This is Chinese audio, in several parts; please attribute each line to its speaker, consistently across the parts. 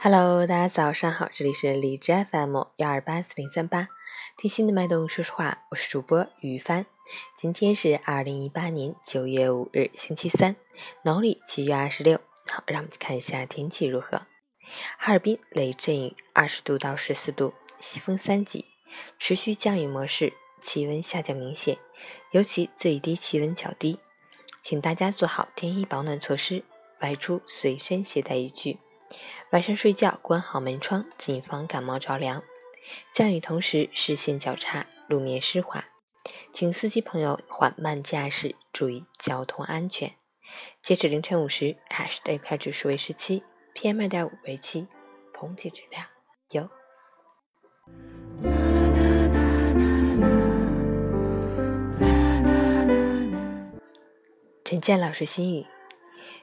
Speaker 1: Hello，大家早上好，这里是荔枝 FM 幺二八四零三八，听心的脉动说实话，我是主播于帆。今天是二零一八年九月五日，星期三，农历七月二十六。好，让我们去看一下天气如何。哈尔滨雷阵雨，二十度到十四度，西风三级，持续降雨模式，气温下降明显，尤其最低气温较低，请大家做好添衣保暖措施，外出随身携带雨具。晚上睡觉关好门窗，谨防感冒着凉。降雨同时视线较差，路面湿滑，请司机朋友缓慢驾驶，注意交通安全。截止凌晨五时，海市的 AQI 指数为十七，PM 二点五为七，空气质量优。陈建老师心语：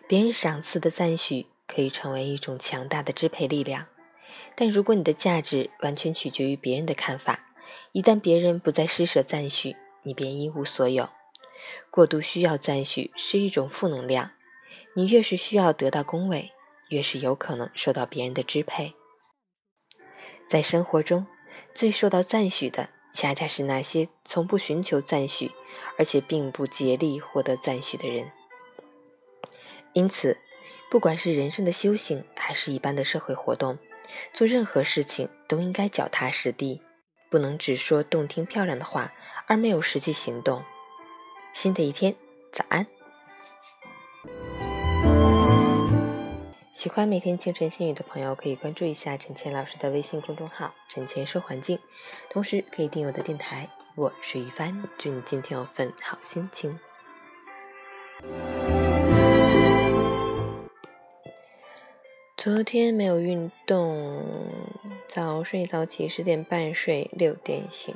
Speaker 1: 别人赏赐的赞许。可以成为一种强大的支配力量，但如果你的价值完全取决于别人的看法，一旦别人不再施舍赞许，你便一无所有。过度需要赞许是一种负能量，你越是需要得到恭维，越是有可能受到别人的支配。在生活中，最受到赞许的，恰恰是那些从不寻求赞许，而且并不竭力获得赞许的人。因此。不管是人生的修行，还是一般的社会活动，做任何事情都应该脚踏实地，不能只说动听漂亮的话，而没有实际行动。新的一天，早安！喜欢每天清晨心语的朋友，可以关注一下陈谦老师的微信公众号“陈谦说环境”，同时可以订阅我的电台。我是于帆，祝你今天有份好心情。昨天没有运动，早睡早起，十点半睡，六点醒。